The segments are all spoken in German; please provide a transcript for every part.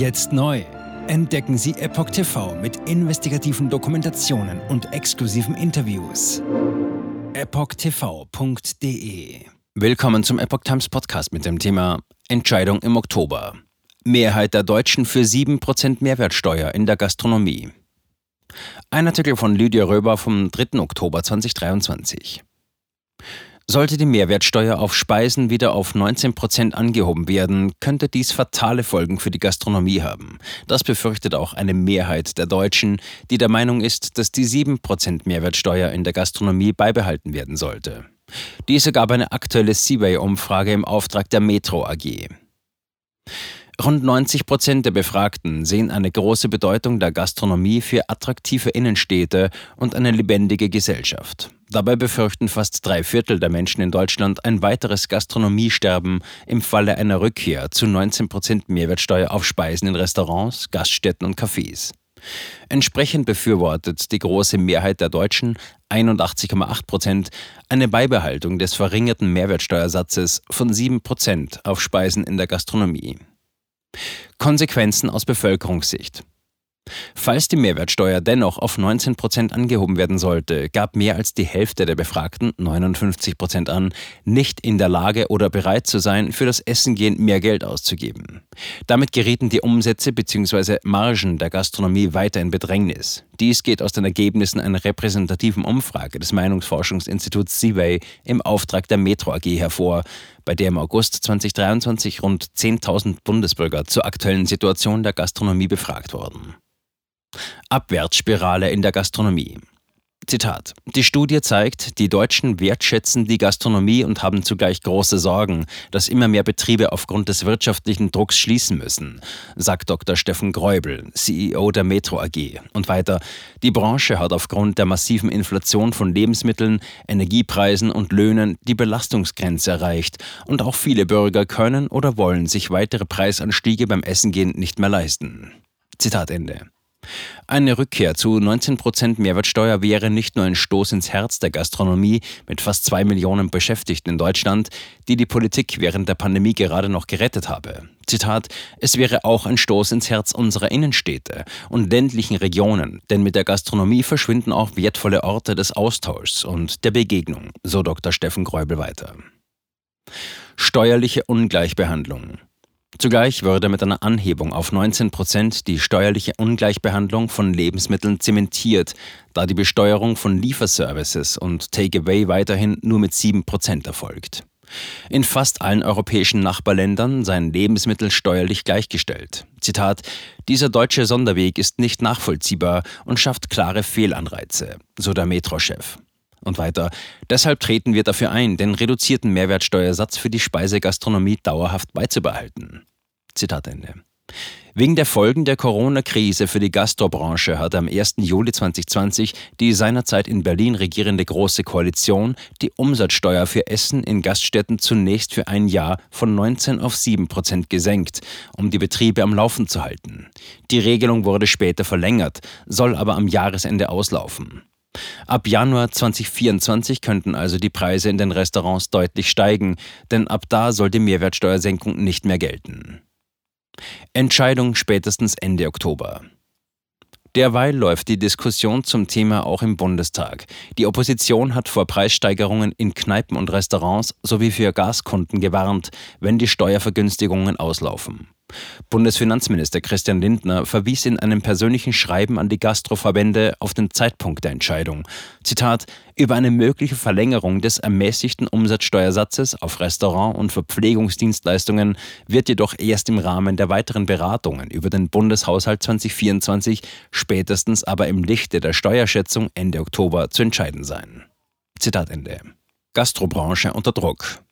Jetzt neu. Entdecken Sie Epoch TV mit investigativen Dokumentationen und exklusiven Interviews. EpochTV.de Willkommen zum Epoch Times Podcast mit dem Thema Entscheidung im Oktober. Mehrheit der Deutschen für 7% Mehrwertsteuer in der Gastronomie. Ein Artikel von Lydia Röber vom 3. Oktober 2023. Sollte die Mehrwertsteuer auf Speisen wieder auf 19 Prozent angehoben werden, könnte dies fatale Folgen für die Gastronomie haben. Das befürchtet auch eine Mehrheit der Deutschen, die der Meinung ist, dass die 7 Prozent Mehrwertsteuer in der Gastronomie beibehalten werden sollte. Dies ergab eine aktuelle Seaway-Umfrage im Auftrag der Metro AG. Rund 90 Prozent der Befragten sehen eine große Bedeutung der Gastronomie für attraktive Innenstädte und eine lebendige Gesellschaft. Dabei befürchten fast drei Viertel der Menschen in Deutschland ein weiteres Gastronomiesterben im Falle einer Rückkehr zu 19 Prozent Mehrwertsteuer auf Speisen in Restaurants, Gaststätten und Cafés. Entsprechend befürwortet die große Mehrheit der Deutschen, 81,8 Prozent, eine Beibehaltung des verringerten Mehrwertsteuersatzes von 7 Prozent auf Speisen in der Gastronomie. Konsequenzen aus Bevölkerungssicht. Falls die Mehrwertsteuer dennoch auf 19 Prozent angehoben werden sollte, gab mehr als die Hälfte der Befragten, 59 Prozent an, nicht in der Lage oder bereit zu sein, für das Essengehen mehr Geld auszugeben. Damit gerieten die Umsätze bzw. Margen der Gastronomie weiter in Bedrängnis. Dies geht aus den Ergebnissen einer repräsentativen Umfrage des Meinungsforschungsinstituts Seaway im Auftrag der Metro AG hervor, bei der im August 2023 rund 10.000 Bundesbürger zur aktuellen Situation der Gastronomie befragt wurden. Abwärtsspirale in der Gastronomie. Zitat. Die Studie zeigt, die Deutschen wertschätzen die Gastronomie und haben zugleich große Sorgen, dass immer mehr Betriebe aufgrund des wirtschaftlichen Drucks schließen müssen, sagt Dr. Steffen Gräubel, CEO der Metro AG. Und weiter, die Branche hat aufgrund der massiven Inflation von Lebensmitteln, Energiepreisen und Löhnen die Belastungsgrenze erreicht und auch viele Bürger können oder wollen sich weitere Preisanstiege beim Essengehen nicht mehr leisten. Zitat Ende. Eine Rückkehr zu 19% Mehrwertsteuer wäre nicht nur ein Stoß ins Herz der Gastronomie mit fast zwei Millionen Beschäftigten in Deutschland, die die Politik während der Pandemie gerade noch gerettet habe. Zitat, es wäre auch ein Stoß ins Herz unserer Innenstädte und ländlichen Regionen, denn mit der Gastronomie verschwinden auch wertvolle Orte des Austauschs und der Begegnung, so Dr. Steffen Gräubel weiter. Steuerliche Ungleichbehandlung. Zugleich würde mit einer Anhebung auf 19 Prozent die steuerliche Ungleichbehandlung von Lebensmitteln zementiert, da die Besteuerung von Lieferservices und Takeaway weiterhin nur mit 7 Prozent erfolgt. In fast allen europäischen Nachbarländern seien Lebensmittel steuerlich gleichgestellt. Zitat: Dieser deutsche Sonderweg ist nicht nachvollziehbar und schafft klare Fehlanreize, so der Metro-Chef. Und weiter, deshalb treten wir dafür ein, den reduzierten Mehrwertsteuersatz für die Speisegastronomie dauerhaft beizubehalten. Zitat Ende. Wegen der Folgen der Corona-Krise für die Gastrobranche hat am 1. Juli 2020 die seinerzeit in Berlin regierende Große Koalition die Umsatzsteuer für Essen in Gaststätten zunächst für ein Jahr von 19 auf 7 Prozent gesenkt, um die Betriebe am Laufen zu halten. Die Regelung wurde später verlängert, soll aber am Jahresende auslaufen. Ab Januar 2024 könnten also die Preise in den Restaurants deutlich steigen, denn ab da soll die Mehrwertsteuersenkung nicht mehr gelten. Entscheidung spätestens Ende Oktober. Derweil läuft die Diskussion zum Thema auch im Bundestag. Die Opposition hat vor Preissteigerungen in Kneipen und Restaurants sowie für Gaskunden gewarnt, wenn die Steuervergünstigungen auslaufen. Bundesfinanzminister Christian Lindner verwies in einem persönlichen Schreiben an die Gastroverbände auf den Zeitpunkt der Entscheidung. Zitat: Über eine mögliche Verlängerung des ermäßigten Umsatzsteuersatzes auf Restaurant- und Verpflegungsdienstleistungen wird jedoch erst im Rahmen der weiteren Beratungen über den Bundeshaushalt 2024, spätestens aber im Lichte der Steuerschätzung Ende Oktober zu entscheiden sein. Zitat Ende. Gastrobranche unter Druck.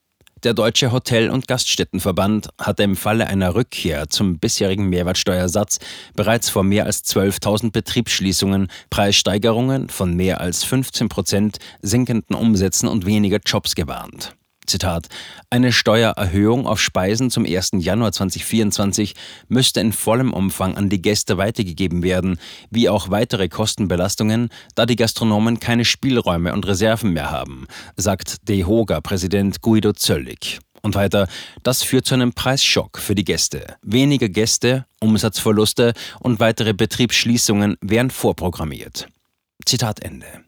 Der Deutsche Hotel- und Gaststättenverband hatte im Falle einer Rückkehr zum bisherigen Mehrwertsteuersatz bereits vor mehr als 12.000 Betriebsschließungen, Preissteigerungen von mehr als 15 Prozent, sinkenden Umsätzen und weniger Jobs gewarnt. Zitat, eine Steuererhöhung auf Speisen zum 1. Januar 2024 müsste in vollem Umfang an die Gäste weitergegeben werden, wie auch weitere Kostenbelastungen, da die Gastronomen keine Spielräume und Reserven mehr haben, sagt DEHOGA-Präsident Guido Zöllig. Und weiter, das führt zu einem Preisschock für die Gäste. Weniger Gäste, Umsatzverluste und weitere Betriebsschließungen wären vorprogrammiert. Zitat Ende.